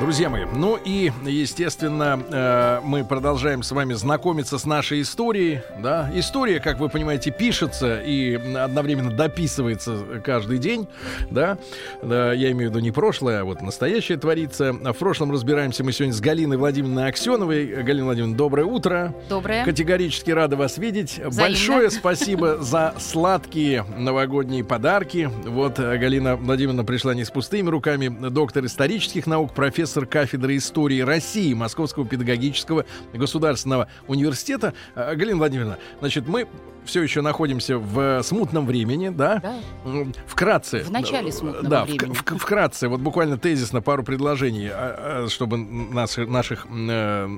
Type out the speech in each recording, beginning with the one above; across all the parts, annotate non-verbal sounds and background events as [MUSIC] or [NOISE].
Друзья мои, ну и, естественно, э, мы продолжаем с вами знакомиться с нашей историей. Да? История, как вы понимаете, пишется и одновременно дописывается каждый день. Да? Я имею в виду не прошлое, а вот настоящее творится. В прошлом разбираемся мы сегодня с Галиной Владимировной Аксеновой. Галина Владимировна, доброе утро. Доброе. Категорически рада вас видеть. Взаимно. Большое [LAUGHS] спасибо за сладкие новогодние подарки. Вот э, Галина Владимировна пришла не с пустыми руками. Доктор исторических наук, профессор кафедры истории России Московского педагогического государственного университета. Э, Галина Владимировна, значит, мы все еще находимся в смутном времени, да? Да. Вкратце. В начале смутного да, времени. В, в- вкратце, вот буквально тезисно пару предложений, а, а, чтобы нас, наших э,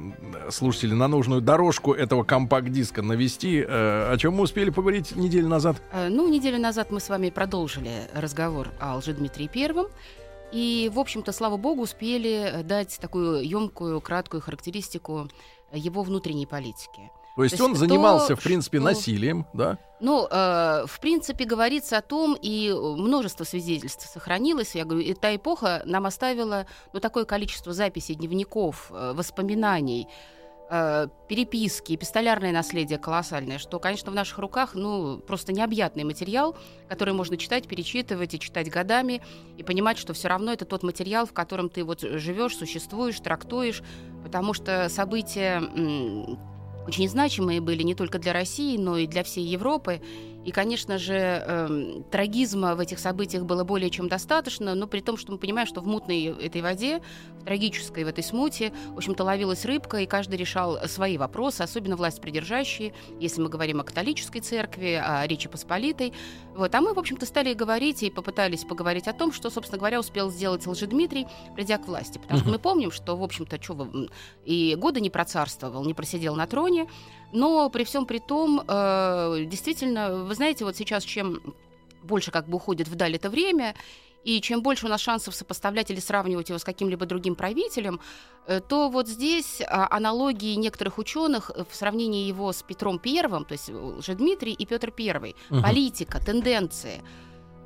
слушателей на нужную дорожку этого компакт-диска навести. Э, о чем мы успели поговорить неделю назад? Э, Ну, неделю назад мы с вами продолжили разговор о Лжедмитрии Первом. И, в общем-то, слава богу, успели э, дать такую емкую, краткую характеристику э, его внутренней политики. То есть То он есть занимался, то, в принципе, что- насилием, да? Ну, э, в принципе, говорится о том, и множество свидетельств сохранилось. Я говорю, и та эпоха нам оставила ну, такое количество записей, дневников, э, воспоминаний, э, переписки, эпистолярное наследие колоссальное, что, конечно, в наших руках, ну, просто необъятный материал, который можно читать, перечитывать и читать годами, и понимать, что все равно это тот материал, в котором ты вот живешь, существуешь, трактуешь, потому что события очень значимые были не только для России, но и для всей Европы. И, конечно же, эм, трагизма в этих событиях было более чем достаточно, но при том, что мы понимаем, что в мутной этой воде, в трагической в этой смуте, в общем-то, ловилась рыбка, и каждый решал свои вопросы, особенно власть придержащие, если мы говорим о католической церкви, о Речи Посполитой. Вот. А мы, в общем-то, стали говорить и попытались поговорить о том, что, собственно говоря, успел сделать Лжедмитрий, придя к власти. Потому что мы помним, что, в общем-то, м, и года не процарствовал, не просидел на троне, но при всем при том, э, действительно, вы знаете, вот сейчас чем больше как бы уходит вдаль это время, и чем больше у нас шансов сопоставлять или сравнивать его с каким-либо другим правителем, э, то вот здесь а, аналогии некоторых ученых в сравнении его с Петром Первым, то есть уже Дмитрий и Петр Первый, Мгм. политика, тенденции,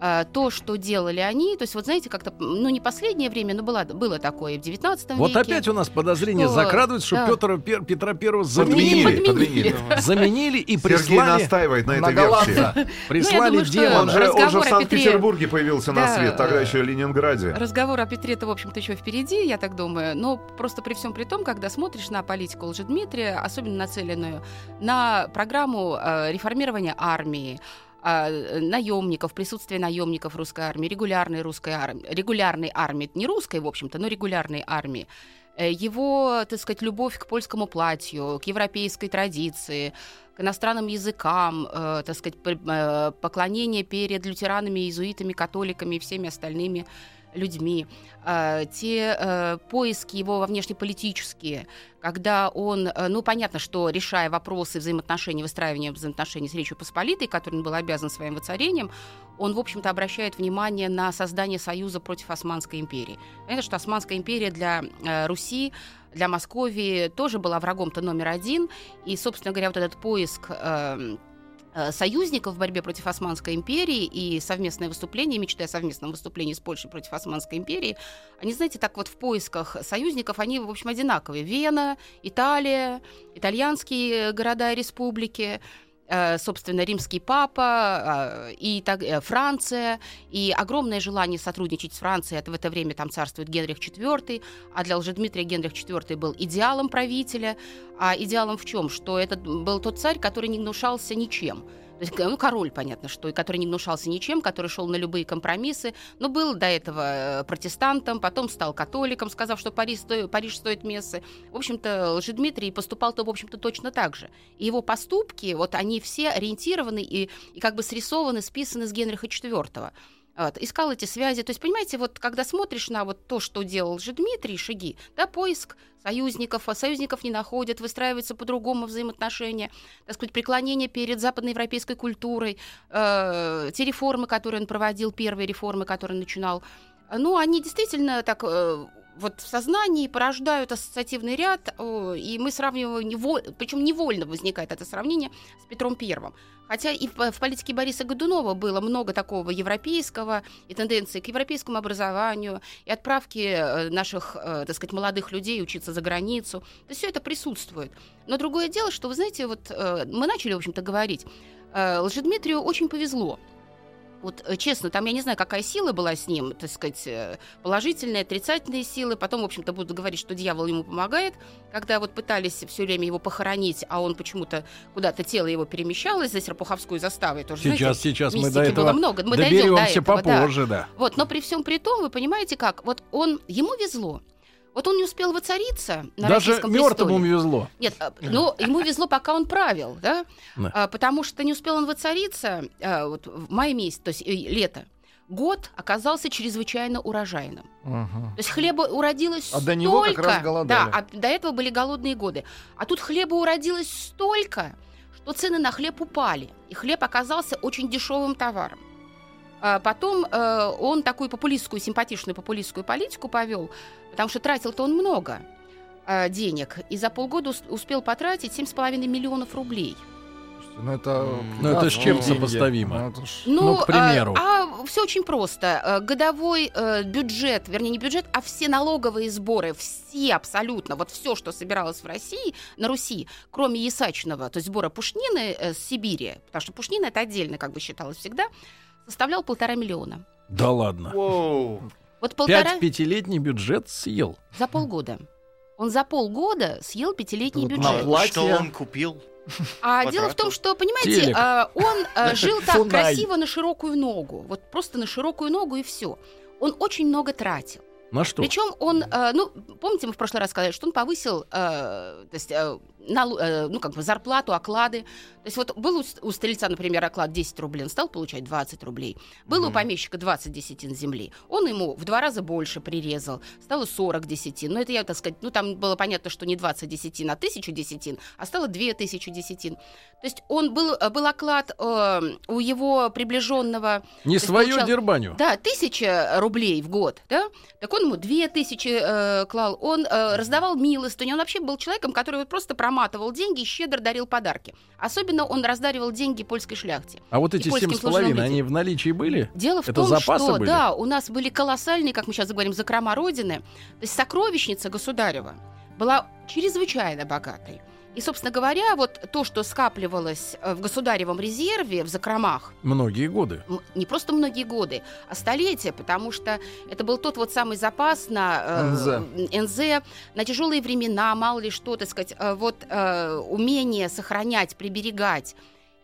а, то, что делали они, то есть вот знаете, как-то, ну не последнее время, но было, было такое в 19 Вот веке. опять у нас подозрение что- закрадывается, что да. Петра, Пер- Петра Первого Подменили, заменили. подменили. Заменили и Сергей прислали настаивает на этой версии. Прислали думаю, что демона. Он же, он же разговор в о Петре- Санкт-Петербурге появился на свет, тогда еще в Ленинграде. Разговор о Петре-то, в общем-то, еще впереди, я так думаю. Но просто при всем при том, когда смотришь на политику Лжедмитрия, особенно нацеленную на программу э, реформирования армии, наемников, присутствие наемников русской армии, регулярной русской армии, регулярной армии, не русской, в общем-то, но регулярной армии, э, его, так сказать, любовь к польскому платью, к европейской традиции, к иностранным языкам, э, так сказать, э, поклонение перед лютеранами, иезуитами, католиками и всеми остальными людьми, э, те э, поиски его во внешнеполитические, когда он, э, ну, понятно, что решая вопросы взаимоотношений, выстраивания взаимоотношений с Речью Посполитой, которой он был обязан своим воцарением, он, в общем-то, обращает внимание на создание союза против Османской империи. Понятно, что Османская империя для э, Руси, для Московии тоже была врагом-то номер один, и, собственно говоря, вот этот поиск э, э, союзников в борьбе против Османской империи и совместное выступление, мечты о совместном выступлении с Польшей против Османской империи, они, знаете, так вот в поисках союзников, они, в общем, одинаковые. Вена, Италия, итальянские города и республики, э, собственно, римский папа, э, и так, э, Франция, и огромное желание сотрудничать с Францией. Это в это время там царствует Генрих IV, а для Лжедмитрия Генрих IV был идеалом правителя. А идеалом в чем? Что это был тот царь, который не гнушался ничем. То есть, ну, король, понятно, что, и который не гнушался ничем, который шел на любые компромиссы, но был до этого э, протестантом, потом стал католиком, сказав, что Париж, сто- Париж стоит мессы. В общем-то, Лжедмитрий поступал-то, в общем-то, точно так же. И его поступки, вот они все ориентированы и, и как бы срисованы, списаны с Генриха IV. Вот, искал эти связи. То есть, понимаете, вот когда смотришь на вот то, что делал же Дмитрий Шаги, да, поиск союзников, а союзников не находят, выстраиваются по-другому взаимоотношения, так сказать, преклонение перед западноевропейской культурой, э, те реформы, которые он проводил, первые реформы, которые он начинал, ну, они действительно так э, вот в сознании порождают ассоциативный ряд, э, и мы сравниваем, нево... причем невольно возникает это сравнение с Петром Первым. Хотя и в, политике Бориса Годунова было много такого европейского, и тенденции к европейскому образованию, и отправки э, наших, э, так сказать, молодых людей учиться за границу. То есть все это присутствует. Но другое дело, что, вы знаете, вот мы начали, в общем-то, говорить, Лжедмитрию очень повезло. Вот э, честно, там я не знаю, какая сила была с ним, так сказать, э, положительные, отрицательные силы. Потом, в общем-то, будут говорить, что дьявол ему помогает. Когда вот пытались все время его похоронить, а он почему-то куда-то тело его перемещалось за Серпуховской заставой. Тоже, сейчас, знаете, сейчас мы до этого было много. Мы дойдем до этого, попозже, да. да. Вот, но при всем при том, вы понимаете как, вот он, ему везло. Вот он не успел воцариться на Даже мертвому престоле. везло. Нет, а, ну, ему везло, пока он правил, да? да. А, потому что не успел он воцариться а, вот, в мае месяце, то есть э, лето. Год оказался чрезвычайно урожайным. Угу. То есть хлеба уродилось а столько... до него как раз голодали. Да, а до этого были голодные годы. А тут хлеба уродилось столько, что цены на хлеб упали. И хлеб оказался очень дешевым товаром. А потом э, он такую популистскую, симпатичную популистскую политику повел, потому что тратил-то он много э, денег, и за полгода успел потратить 7,5 миллионов рублей. Ну это, ну, это с чем сопоставимо? Ну, ну, ну, к примеру. А, а все очень просто. Э, годовой э, бюджет, вернее, не бюджет, а все налоговые сборы, все абсолютно, вот все, что собиралось в России, на Руси, кроме Ясачного, то есть сбора пушнины э, с Сибири, потому что пушнина это отдельно как бы считалось всегда, составлял полтора миллиона. Да ладно. Воу. Вот полтора... Пять пятилетний бюджет съел. За полгода. Он за полгода съел пятилетний вот бюджет. На платье... Что он купил? А дело в том, что, понимаете, а, он а, [LAUGHS] жил так красиво на широкую ногу. Вот просто на широкую ногу и все. Он очень много тратил. На что? Причем он, э, ну, помните, мы в прошлый раз сказали, что он повысил, э, то есть, э, на, э, ну, как бы зарплату, оклады. То есть вот был у, у стрельца, например, оклад 10 рублей, он стал получать 20 рублей. Был mm-hmm. у помещика 20 десятин земли, он ему в два раза больше прирезал, стало 40 десятин. Ну, это я, так сказать, ну, там было понятно, что не 20 десятин, а 1000 десятин, а стало 2000 десятин. То есть он был, э, был оклад э, у его приближенного... Не свою получал, дербаню. Да, 1000 рублей в год, да? Так он ему 2000 э, клал, он э, раздавал милостыню, он вообще был человеком, который вот просто проматывал деньги и щедро дарил подарки. Особенно он раздаривал деньги польской шляхте. А вот эти семь с половиной, они в наличии были? Дело в Это том, запасы что были? да, у нас были колоссальные, как мы сейчас говорим, закрома Родины. То есть сокровищница государева была чрезвычайно богатой. И, собственно говоря, вот то, что скапливалось э, в государевом резерве, в закромах... Многие годы. Не просто многие годы, а столетия, потому что это был тот вот самый запас на э, НЗ. НЗ, на тяжелые времена, мало ли что, так сказать, э, вот э, умение сохранять, приберегать,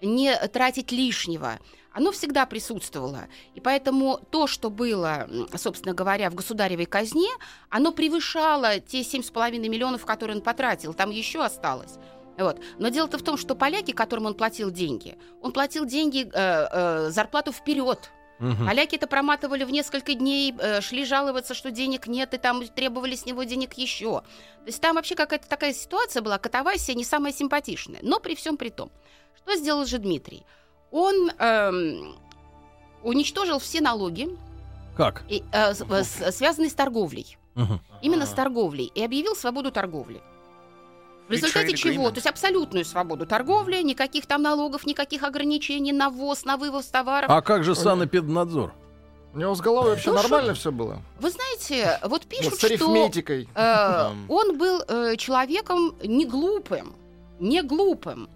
не тратить лишнего оно всегда присутствовало. И поэтому то, что было, собственно говоря, в государевой казне, оно превышало те 7,5 миллионов, которые он потратил. Там еще осталось. Вот. Но дело-то в том, что поляки, которым он платил деньги, он платил деньги, э, э, зарплату вперед. Угу. Поляки это проматывали в несколько дней, э, шли жаловаться, что денег нет, и там требовали с него денег еще. То есть там вообще какая-то такая ситуация была, катавасия не самая симпатичная. Но при всем при том, что сделал же Дмитрий? Он эм, уничтожил все налоги, как? И, э, с, связанные с торговлей. Угу. Именно с торговлей. И объявил свободу торговли. В результате чего? То есть абсолютную свободу торговли, никаких там налогов, никаких ограничений на ввоз, на вывоз товаров. А как же санэпиднадзор? У него с головой вообще ну, нормально все было. Вы знаете, вот пишут, вот с арифметикой. что э, он был э, человеком не глупым, не глупым.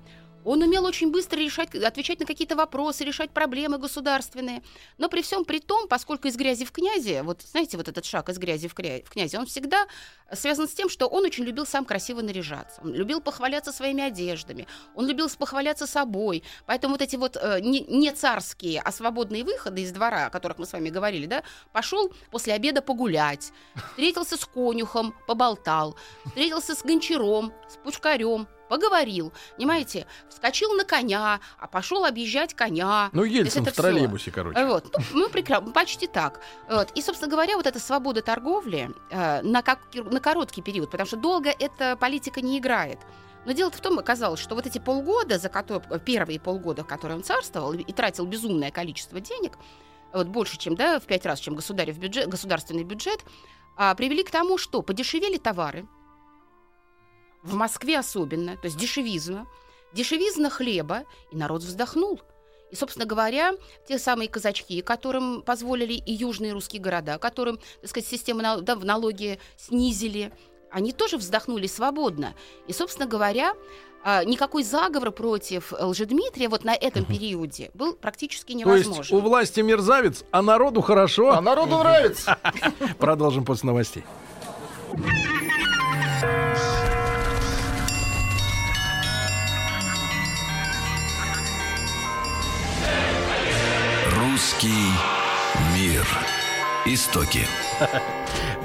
Он умел очень быстро решать, отвечать на какие-то вопросы, решать проблемы государственные. Но при всем при том, поскольку из грязи в князи, вот знаете, вот этот шаг из грязи в, кря... в князи, он всегда связан с тем, что он очень любил сам красиво наряжаться. Он любил похваляться своими одеждами, он любил похваляться собой. Поэтому вот эти вот э, не, не царские, а свободные выходы из двора, о которых мы с вами говорили, да, пошел после обеда погулять, встретился с конюхом, поболтал, встретился с гончаром, с пучкарем, поговорил, понимаете, вскочил на коня, а пошел объезжать коня. Ну, Ельцин в троллейбусе, короче. Вот, ну, мы прекра- почти так. Вот. И, собственно говоря, вот эта свобода торговли э, на, как- на короткий период, потому что долго эта политика не играет. Но дело в том, оказалось, что вот эти полгода, за которые, первые полгода, в которые он царствовал и тратил безумное количество денег, вот больше, чем, да, в пять раз, чем государев бюджет, государственный бюджет, а, привели к тому, что подешевели товары, в Москве особенно, то есть дешевизна, дешевизна хлеба, и народ вздохнул. И, собственно говоря, те самые казачки, которым позволили и южные русские города, которым, так сказать, систему да, в налоги снизили, они тоже вздохнули свободно. И, собственно говоря, а, никакой заговор против Лжедмитрия вот на этом периоде был практически То есть невозможен. у власти мерзавец, а народу хорошо. А народу нравится. Продолжим после новостей. Русский мир. Истоки.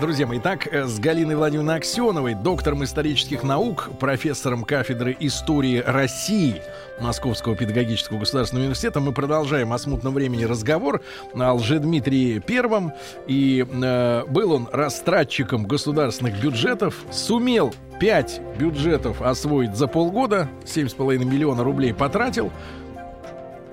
Друзья мои, итак, э, с Галиной Владимировной Аксеновой, доктором исторических наук, профессором кафедры истории России Московского педагогического государственного университета, мы продолжаем о смутном времени разговор о Лжедмитрии Первом. И э, был он растратчиком государственных бюджетов, сумел пять бюджетов освоить за полгода, 7,5 миллиона рублей потратил.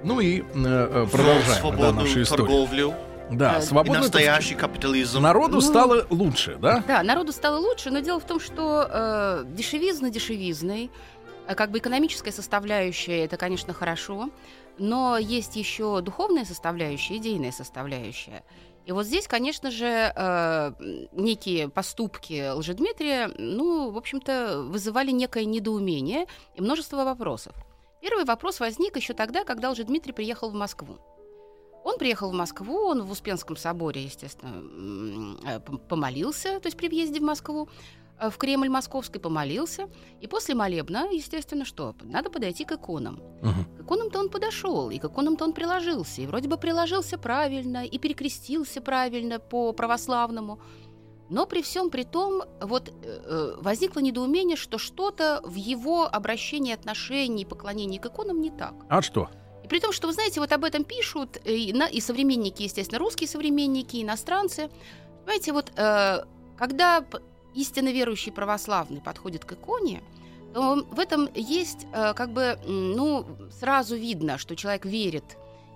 Ну и э, э, продолжаем да, свободную нашу историю. торговлю Да, Э, и свободную настоящий капитализм. Народу Ну, стало лучше, да? Да, народу стало лучше, но дело в том, что э, дешевизна дешевизной, э, как бы экономическая составляющая, это, конечно, хорошо, но есть еще духовная составляющая, идейная составляющая. И вот здесь, конечно же, э, некие поступки Лжедмитрия, ну, в общем-то, вызывали некое недоумение и множество вопросов. Первый вопрос возник еще тогда, когда Лжедмитрий приехал в Москву. Он приехал в Москву, он в Успенском соборе, естественно, э, пом- помолился, то есть при въезде в Москву, э, в Кремль московский помолился. И после молебна, естественно, что? Надо подойти к иконам. Мгм. К иконам-то он подошел, и к иконам-то он приложился. И вроде бы приложился правильно, и перекрестился правильно по православному. Но при всем при том, вот э, э, возникло недоумение, что что-то в его обращении, отношении, поклонении к иконам не так. А что? И при том, что, вы знаете, вот об этом пишут и, на- и современники, естественно, русские современники, и иностранцы. Понимаете, вот э, когда истинно верующий православный подходит к иконе, то в этом есть э, как бы, ну, сразу видно, что человек верит,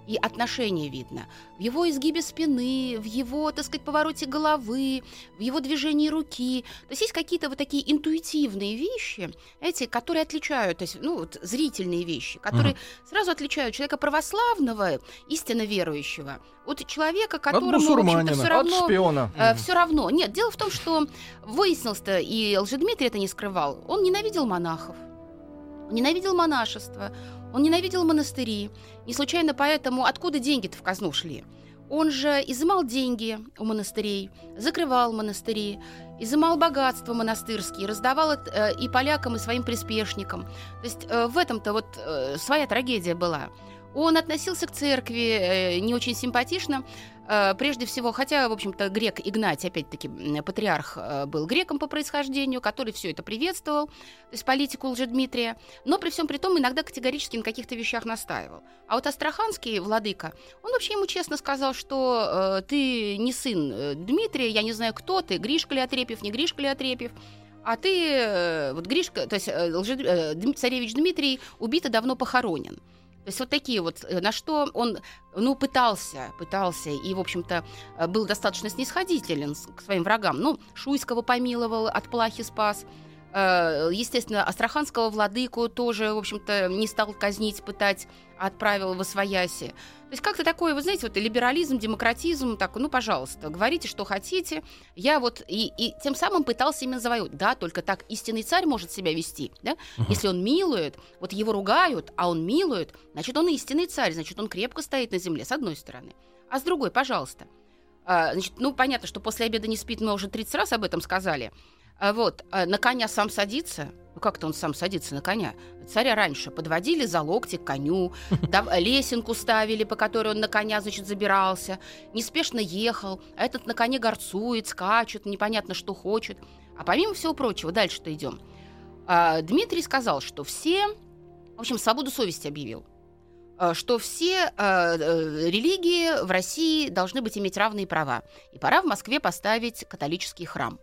и отношение видно. В его изгибе спины, в его, так сказать, повороте головы, в его движении руки. То есть есть какие-то вот такие интуитивные вещи, эти, которые отличают, то есть, ну, вот зрительные вещи, которые сразу отличают человека православного, истинно верующего, от человека, которому, общем-то, мусульманина. все От равно... шпиона. все равно. Нет, дело в том, что выяснилось-то, и Лжедмитрий это не скрывал, он ненавидел монахов, он ненавидел монашество, он ненавидел монастыри. Не случайно поэтому откуда деньги-то в казну шли? Он же изымал деньги у монастырей, закрывал монастыри, изымал богатства монастырские, раздавал это, э, и полякам, и своим приспешникам. То есть э, в этом-то вот э, своя трагедия была. Он относился к церкви не очень симпатично, прежде всего, хотя, в общем-то, грек Игнатий, опять-таки, патриарх э, был греком по происхождению, который все это приветствовал, то есть политику Лжедмитрия, но при всем при том иногда категорически на каких-то вещах настаивал. А вот Астраханский владыка, он вообще ему честно сказал, что э, ты не сын э, Дмитрия, я не знаю, кто ты, Гришка ли Отрепьев, не Гришка ли Отрепьев, а ты, э, вот Гришка, то есть э, э, царевич Дмитрий убит и давно похоронен. То есть вот такие вот, э, на что он, ну, пытался, пытался, и, в общем-то, э, был достаточно снисходителен к своим врагам. Ну, Шуйского помиловал, от плахи спас. Э, Естественно, Астраханского владыку тоже, в общем-то, не стал казнить, пытать, а отправил в Освояси. То есть как-то такое, вы знаете, вот либерализм, демократизм, так, ну, пожалуйста, говорите, что хотите. Я вот, и, и тем самым пытался именно завоевать. Да, только так истинный царь может себя вести, да? Если он милует, вот его ругают, а он милует, значит, он истинный царь, значит, он крепко стоит на земле, с одной стороны. А с другой, пожалуйста. А, значит, ну, понятно, что после обеда не спит, мы уже 30 раз об этом сказали. А вот, а на коня сам садится. Ну, как-то он сам садится на коня. Царя раньше подводили за локти к коню, [LAUGHS] дав- лесенку ставили, по которой он на коня, значит, забирался, неспешно ехал, а этот на коне горцует, скачет, непонятно, что хочет. А помимо всего прочего, дальше-то идем. Дмитрий сказал, что все, в общем, свободу совести объявил, что все а, э, религии в России должны быть иметь равные права. И пора в Москве поставить католический храм.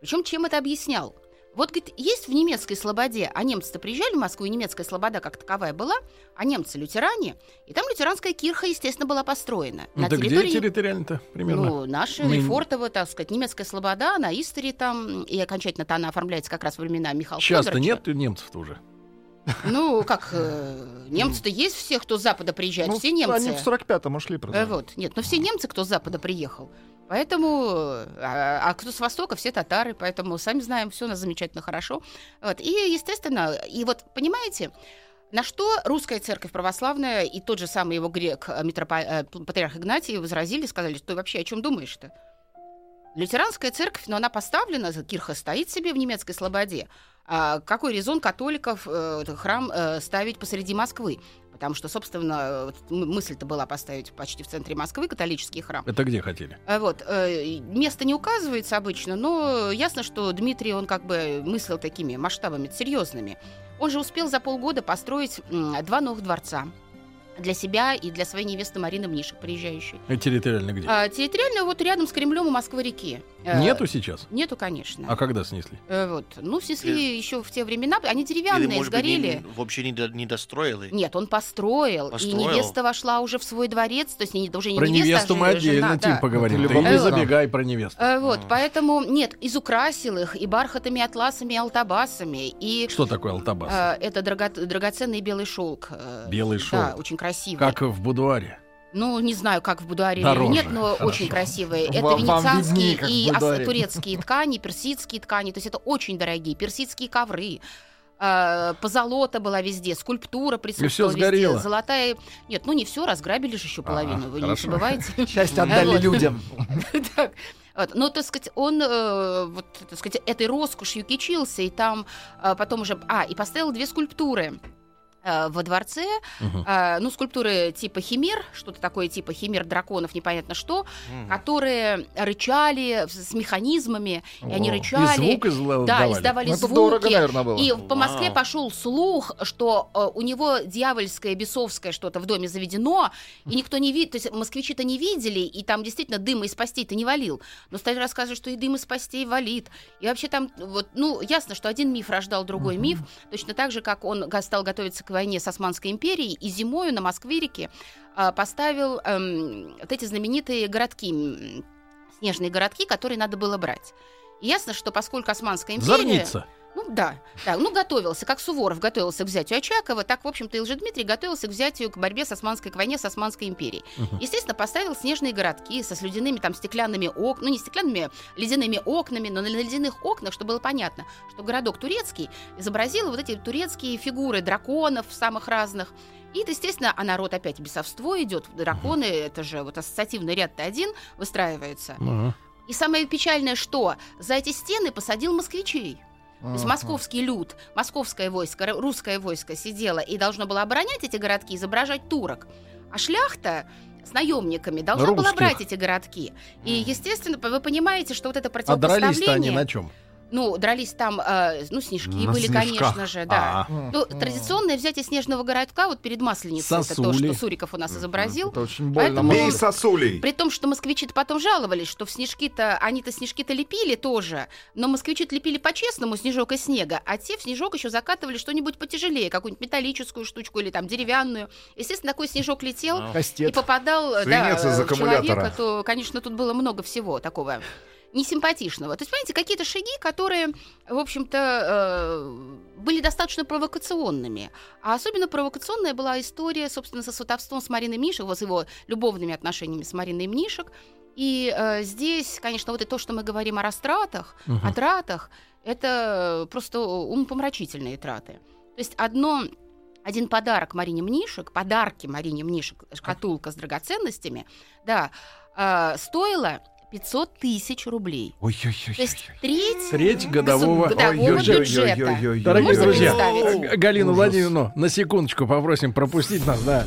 Причем чем это объяснял? Вот, говорит, есть в немецкой слободе, а немцы-то приезжали в Москву, и немецкая слобода как таковая была, а немцы лютеране, и там лютеранская кирха, естественно, была построена. Ну, так где территориально-то примерно? Ну, наша Мы- Лефортово, так сказать, немецкая слобода, на Истере там, и окончательно-то она оформляется как раз во времена Михаила Часто Фёдоровича. нет немцев-то уже. Ну, как, э, немцы-то есть все, кто с Запада приезжает, Ну, все немцы. Они в 45-м ушли Э, просто. Вот, нет, но все немцы, кто с Запада приехал. Поэтому, э, а, а кто с Востока, все татары, поэтому сами знаем, все у нас замечательно хорошо. Вот, и, естественно, и вот, понимаете, на что русская церковь православная и тот же самый его грек, э, митропо- э, патриарх Игнатий, возразили, сказали, что ты вообще о чем думаешь-то? Лютеранская церковь, но она поставлена, кирха стоит себе в немецкой слободе. А какой резон католиков э, храм э, ставить посреди Москвы? Потому что, собственно, э, мысль-то была поставить почти в центре Москвы католический храм. Это где хотели? А Вот, э, место не указывается обычно, но ясно, что Дмитрий, он как бы мыслил такими масштабами серьезными. Он же успел за полгода построить два новых дворца для себя и для своей невесты Марины Мнишек, приезжающей. Это территориально где? А, территориально вот рядом с Кремлем у Москвы-реки. Э, Нету сейчас? Нету, конечно. А когда снесли? Э, вот. Ну, снесли Или- еще в те времена. Они Или, деревянные, может быть, сгорели. не- вообще не, до- не достроили? Нет, он построил, Построил? И невеста вошла уже в свой дворец. То есть не, уже не Про невеста, невесту а мы же- отдельно, жена, Тим, да. поговорим. Это Ты не забегай про невесту. Э, Вот, М. поэтому нет, изукрасил их и бархатами, атласами, и алтабасами. И Что такое алтабас? э, это драго- драгоценный белый шелк. э, Белый Да, шелк. очень красивый. Как в будуаре. Ну, не знаю, как в будуаре Дороже. или нет, но Хорошо. очень красивые. Это Вам- вам венецианские виднее, как в и турецкие ткани, персидские ткани. То есть это очень дорогие. Персидские ковры. э, Позолота была везде, скульптура присутствовала везде, сгорело? золотая... Нет, ну не все, разграбили же еще Ага, половину, вы не хорошо. забывайте. [LAUGHS] Часть [LAUGHS] отдали людям. [LAUGHS] Вот, но, так сказать, он, э, вот, так сказать, этой роскошью кичился, и там э, потом уже... А, и поставил две скульптуры во дворце, Мгм. э, ну, скульптуры типа химер, что-то такое типа химер драконов, непонятно что, М. которые рычали с механизмами, и они О. И рычали. звук изла- да, давали. издавали Ну, звуки. дорого, наверное, было. И по Москве Вау. пошел слух, что э, у него дьявольское, бесовское что-то в доме заведено, и никто не видит, то есть москвичи-то не видели, и там действительно дыма из постей-то не валил. Но стали рассказывать, что и дым из постей валит. И вообще там, вот, ну, ясно, что один миф рождал другой миф, точно так же, как он стал готовиться к войне с Османской империей, и зимою на Москве-реке а, поставил эм, вот эти знаменитые городки, снежные городки, которые надо было брать. Ясно, что поскольку Османская империя... Зорница. Ну да, да, ну готовился, как Суворов готовился к взятию Очакова, так, в общем-то, и Лжедмитрий готовился к взятию, к борьбе с Османской, к войне с Османской империей. Мгм. Естественно, поставил снежные городки со слюдяными там стеклянными окнами, ну не стеклянными, ледяными окнами, но на ледяных окнах, чтобы было понятно, что городок турецкий изобразил вот эти турецкие фигуры драконов самых разных. И, естественно, а народ опять бесовство идет. Драконы, это же вот ассоциативный ряд-то один выстраивается. Ага. И самое печальное, что за эти стены посадил москвичей. То есть московский люд, московское войско, русское войско сидело и должно было оборонять эти городки, изображать турок. А шляхта с наемниками должна была Русских. брать эти городки. И, естественно, вы понимаете, что вот это А противопоставление... дрались-то они на чем? Ну, дрались там, э, ну, снежки На были, снежках. конечно же, да. А, Ну, традиционное взятие снежного городка вот перед Масленицей, это то, Сосули. что Суриков у нас изобразил. Это очень больно. Поэтому- Бей сосулей. При том, что москвичи потом жаловались, что в снежки-то, они-то снежки-то лепили тоже, но москвичи лепили по-честному снежок из снега, а те в снежок еще закатывали что-нибудь потяжелее, какую-нибудь металлическую штучку или там деревянную. Естественно, такой снежок летел А. и Кастет. попадал э, Свинец да, из аккумулятора. человека, то, конечно, тут было много всего такого несимпатичного. То есть, понимаете, какие-то шаги, которые, в общем-то, э, были достаточно провокационными. А особенно провокационная была история, собственно, со сватовством с Мариной Мнишек, вот с его любовными отношениями с Мариной Мнишек. И э, здесь, конечно, вот и то, что мы говорим о растратах, Мгм. о тратах, это просто умопомрачительные траты. То есть одно один подарок Марине Мнишек, подарки Марине Мнишек, шкатулка с драгоценностями, да, э, стоила 500 тысяч рублей. То есть Ой-ой-ой. треть Треть годового годового бюджета. Дорогие друзья, представить? Галину Ужас. Владимировну на секундочку попросим пропустить нас, да.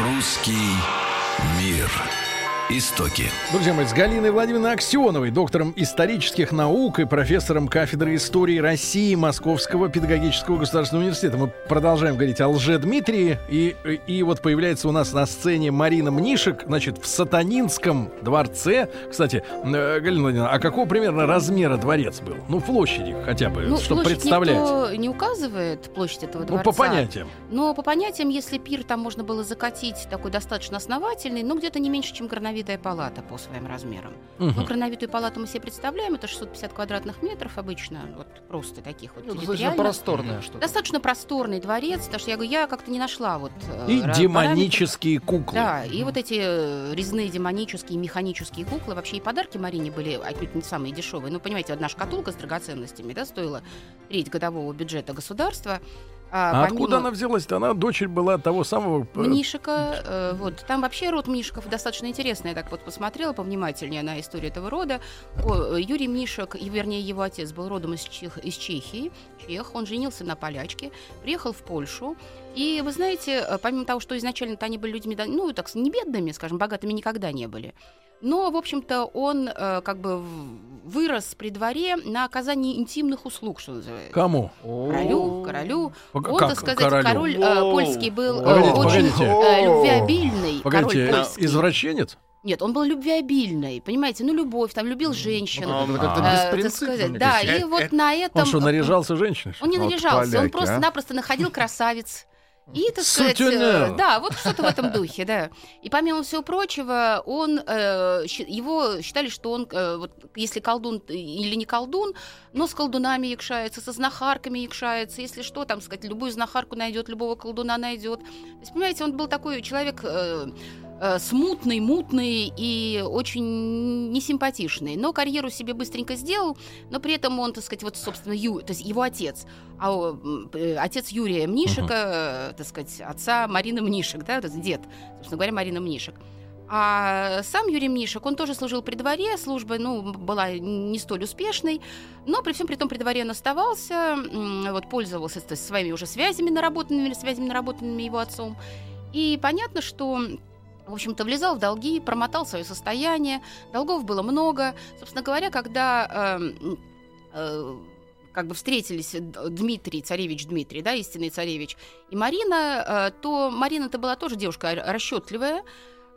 Русский Мир. Истоки. Друзья мои, с Галиной Владимировной Аксеновой, доктором исторических наук и профессором кафедры истории России Московского педагогического государственного университета. Мы продолжаем говорить о лже-Дмитрии. И, и вот появляется у нас на сцене Марина Мнишек, значит, в Сатанинском дворце. Кстати, э, Галина Владимировна, а какого примерно размера дворец был? Ну, площади хотя бы, Ну, чтобы представлять. никто не указывает площадь этого Ну, дворца. по понятиям. Но по понятиям, если пир там можно было закатить такой достаточно основательный, ну, где-то не меньше, чем грановитая палата по своим размерам. Мгм. Ну, грановитую палату мы себе представляем, это 650 квадратных метров обычно, вот просто таких вот Ну, достаточно просторное что-то. Достаточно просторный дворец, потому что я говорю, я как-то не нашла вот... э, И ра- демонические параметров. куклы. Да, и вот эти э, резные демонические, механические куклы, вообще и подарки Марине были отнюдь не самые дешевые. Ну, понимаете, одна шкатулка с драгоценностями, да, стоила треть годового бюджета государства. А помимо- откуда она взялась-то? Она дочерь была того самого... э, Мнишика, э, вот, там вообще род Мнишиков достаточно интересный, я так вот посмотрела повнимательнее на историю этого рода. О, э, Юрий Мнишек, и, вернее, его отец был родом из, Чех, из Чехии, чех, он женился на полячке, приехал в Польшу, и вы знаете, э, помимо того, что изначально-то они были людьми, ну, так, не бедными, скажем, богатыми никогда не были, но, в общем-то, он э, как бы вырос при дворе на оказании интимных услуг, что называется. Кому? Королю, королю. Пог- Он, как так сказать, королю? король э, польский был э, Погодите, очень погодите. э, любвеобильный. Погодите, король польский. извращенец? Нет, он был любвеобильный, понимаете, ну любовь, там любил женщин. Ну, Это как-то э, так беспринципно, сказать, да, и Э, вот э, на этом... Он что, наряжался женщиной? Он не Вот наряжался, он а. просто-напросто находил красавиц. И, так сказать, Сутенер. э, да, вот что-то в этом духе, да. И помимо всего прочего, он, э, его считали, что он, э, вот, если колдун или не колдун, но с колдунами якшается, со знахарками якшается, если что, там, сказать, любую знахарку найдет, любого колдуна найдет. То есть, понимаете, он был такой человек э, э, смутный, мутный и очень несимпатичный. Но карьеру себе быстренько сделал, но при этом он, так сказать, вот, собственно, Ю, то есть его отец, а, э, отец Юрия Мнишека, э, так сказать, отца Марины Мнишек, да, то есть дед, собственно говоря, Марина Мнишек. А сам Юрий Мнишек, он тоже служил при дворе, служба, ну, была не столь успешной, но при всем при том при дворе он оставался, вот, пользовался то есть, своими уже связями наработанными, связями наработанными его отцом. И понятно, что в общем-то, влезал в долги, промотал свое состояние, долгов было много. Собственно говоря, когда эм, э, как бы встретились Дмитрий, царевич Дмитрий, да, истинный царевич, и Марина, э, то Марина-то была тоже девушка расчетливая,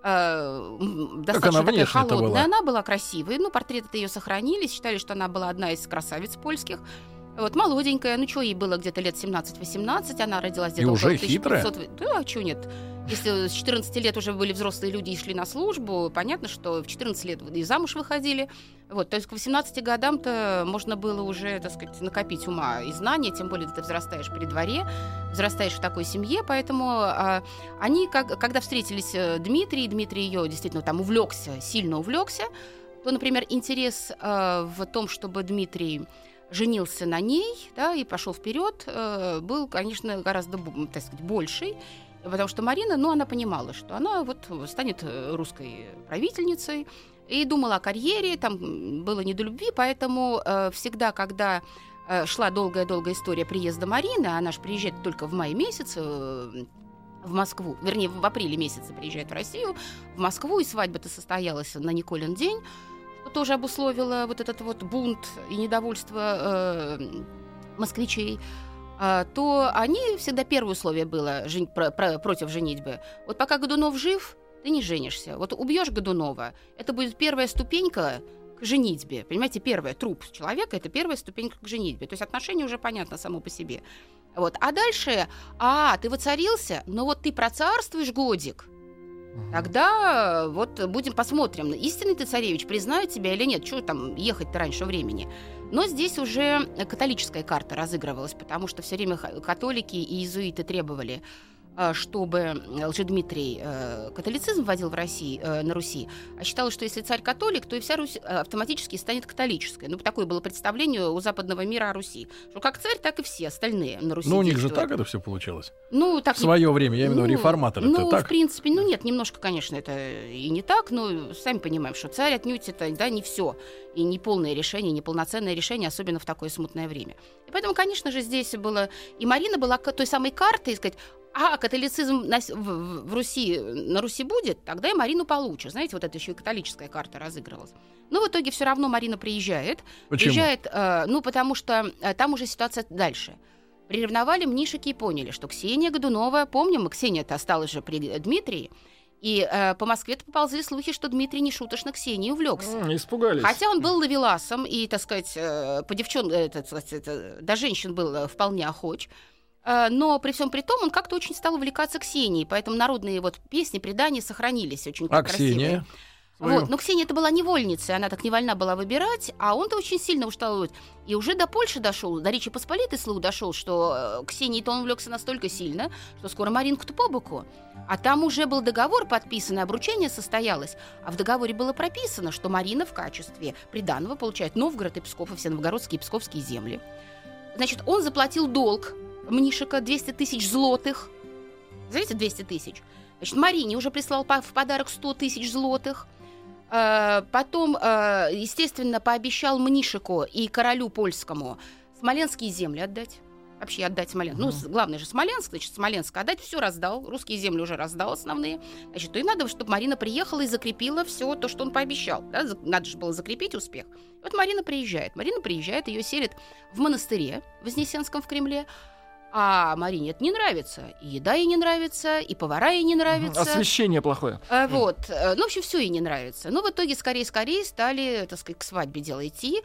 э, достаточно она такая холодная. была? Она была красивой, ну, портреты ее сохранились, считали, что она была одна из красавиц польских. Вот, молоденькая, ну, что ей было где-то лет 17-18, она родилась где-то И уже около 1500 хитрая? Да, а что нет? Если с 14 лет уже были взрослые люди и шли на службу, понятно, что в 14 лет и замуж выходили. Вот, то есть к 18 годам-то можно было уже, так сказать, накопить ума и знания, тем более ты взрастаешь при дворе, взрастаешь в такой семье, поэтому а, они, как, когда встретились э, Дмитрий, Дмитрий ее действительно там увлекся, сильно увлекся, то, например, интерес э, в том, чтобы Дмитрий женился на ней, да, и пошел вперед, э, был, конечно, гораздо, так сказать, больший, потому что Марина, ну, она понимала, что она вот станет э, русской правительницей, и думала о карьере, там было не до любви, поэтому э, всегда, когда шла долгая-долгая история приезда Марины, а она же приезжает только в мае месяце, в Москву, вернее, в апреле месяце приезжает в Россию, в Москву, и свадьба-то состоялась на Николин день, тоже обусловило вот этот вот бунт и недовольство э, москвичей, а, то они всегда первое условие было жен- про- про- против женитьбы. Вот пока Годунов жив, ты не женишься. Вот убьешь Годунова, это будет первая ступенька к женитьбе. Понимаете, первая труп человека это первая ступенька к женитьбе. То есть отношения уже понятно само по себе. Вот. А дальше, а, ты воцарился, но вот ты процарствуешь годик, Тогда э, вот будем посмотрим, истинный ты царевич, признают тебя или нет, что там ехать-то раньше времени. Но здесь уже католическая карта разыгрывалась, потому что все время католики и иезуиты требовали, э, чтобы Лжедмитрий э, католицизм вводил в России, э, на Руси, а считалось, что если царь католик, то и вся Русь э, автоматически станет католической. Ну, такое было представление у западного мира о Руси. Что как царь, так и все остальные на Руси Ну, у них же так это все получилось. Ну, так В свое время, я имею в виду ну, реформаторы. Ну, так? в принципе, ну нет, немножко, конечно, это и не так, но сами понимаем, что царь отнюдь это да, не все. И не полное решение, не полноценное решение, особенно в такое смутное время. И поэтому, конечно же, здесь было... И Марина была той самой картой, сказать, а католицизм на, в, в- Руси, на Руси будет, тогда и Марину получишь. Знаете, вот это еще и католическая карта разыгрывалась. Но в итоге все равно Марина приезжает. Почему? Приезжает, э, ну, потому что э, там уже ситуация дальше. Приревновали мнишики и поняли, что Ксения Годунова, помним, Ксения-то осталась же при э, Дмитрии, и э, по Москве-то поползли слухи, что Дмитрий нешуточно Ксенией увлекся. М, Испугались. Хотя он был лавеласом и, так сказать, э, по девчон, э, так сказать, это, до женщин был э, вполне охоч. Э, Но при всем при том он как-то очень стал увлекаться Ксенией, поэтому народные вот песни, предания сохранились очень А красивые. Ксения? Вот. Но Ксения это была невольница, она так не вольна была выбирать, а он-то очень сильно уж стал вот- И уже до Польши дошел, до Речи Посполитой слух дошел, что э, Ксении-то он увлекся настолько сильно, что скоро Маринку-то по боку. А там уже был договор подписан, и обручение состоялось. А в договоре было прописано, что Марина в качестве приданного получает Новгород и Псков, и все новгородские и псковские земли. Значит, он заплатил долг Мнишика 200 тысяч злотых. Знаете, 200 тысяч. Значит, Марине уже прислал в подарок 100 тысяч злотых. Э, Потом, э, естественно, пообещал Мнишику и королю польскому смоленские земли отдать. Вообще отдать Смоленск. Ну, главное же Смоленск, значит, Смоленск отдать, все раздал. Русские земли уже раздал основные. Значит, то и надо, чтобы Марина приехала и закрепила все то, что он пообещал. да, Надо же было закрепить успех. И вот Марина приезжает. Марина приезжает, ее селят в монастыре Вознесенском в Кремле. А Марине это не нравится. И еда ей не нравится, и повара ей не нравится. Освещение плохое. А, Вот. э, Ну, в общем, все ей не нравится. Ну, в итоге скорее-скорее стали, так сказать, к свадьбе дело идти.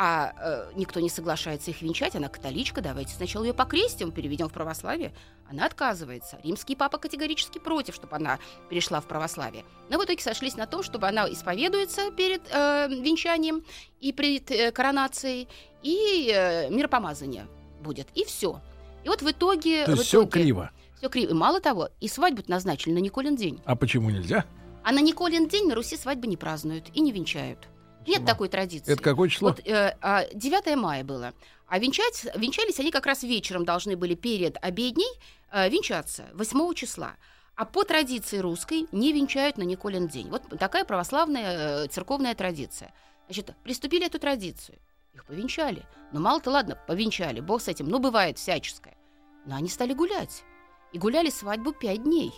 А э, никто не соглашается их венчать. Она католичка, давайте сначала ее покрестим, переведем в православие. Она отказывается. Римский папа категорически против, чтобы она перешла в православие. Но в итоге сошлись на том, чтобы она исповедуется перед э, венчанием и перед э, коронацией, и э, миропомазание будет. И все. И вот в итоге... То есть все криво. Всё криво. И мало того, и свадьбу назначили на Николин день. А почему нельзя? А на Николин день на Руси свадьбы не празднуют и не венчают. Нет такой традиции. Это какое число? Вот э, а, 9 мая было. А венчать, венчались они как раз вечером должны были перед обедней э, венчаться 8 числа. А по традиции русской не венчают на Николин день. Вот такая православная э, церковная традиция. Значит, приступили эту традицию. Их повенчали. Ну, мало-то ладно, повенчали, бог с этим. Ну, бывает всяческое. Но они стали гулять. И гуляли свадьбу пять дней.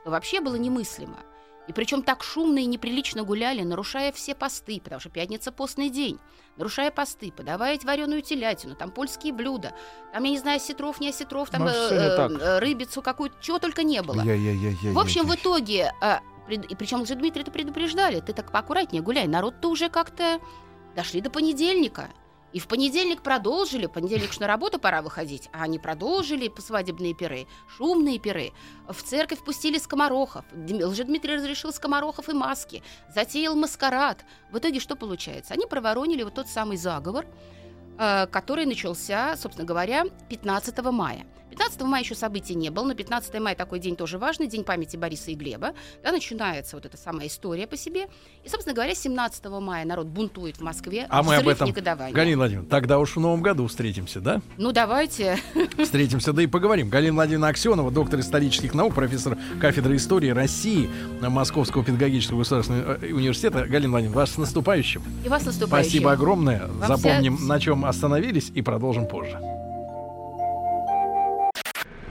Что вообще было немыслимо. И причем так шумно и неприлично гуляли, нарушая все посты, потому что пятница постный день. Нарушая посты, подавая вареную телятину, там польские блюда, там, я не знаю, осетров, не осетров, там Ну, не так. э, рыбицу какую-то, чего только не было. Я-я-я-я-я. В общем, в итоге, пред- и причем же Дмитрий это предупреждали, ты так поаккуратнее гуляй, народ-то уже как-то дошли до понедельника. И в понедельник продолжили, понедельник на работу пора выходить, а они продолжили свадебные пиры, шумные пиры. В церковь пустили скоморохов. Дм- Лжедмитрий разрешил скоморохов и маски, затеял маскарад. В итоге что получается? Они проворонили вот тот самый заговор, э, который начался, собственно говоря, 15 мая. 15 мая еще событий не было, но 15 мая такой день тоже важный, день памяти Бориса и Глеба. Да, начинается вот эта самая история по себе. И, собственно говоря, 17 мая народ бунтует в Москве. А мы об этом, негодования. Галина Владимировна, тогда уж в новом году встретимся, да? Ну, давайте. [LAUGHS] Встретимся, да и поговорим. Галина Владимировна Аксенова, доктор исторических наук, профессор кафедры истории России Московского педагогического государственного э, университета. Галина Владимировна, вас с наступающим. И вас наступающим. Спасибо огромное. Вам Запомним, вся- на чем остановились, и продолжим позже.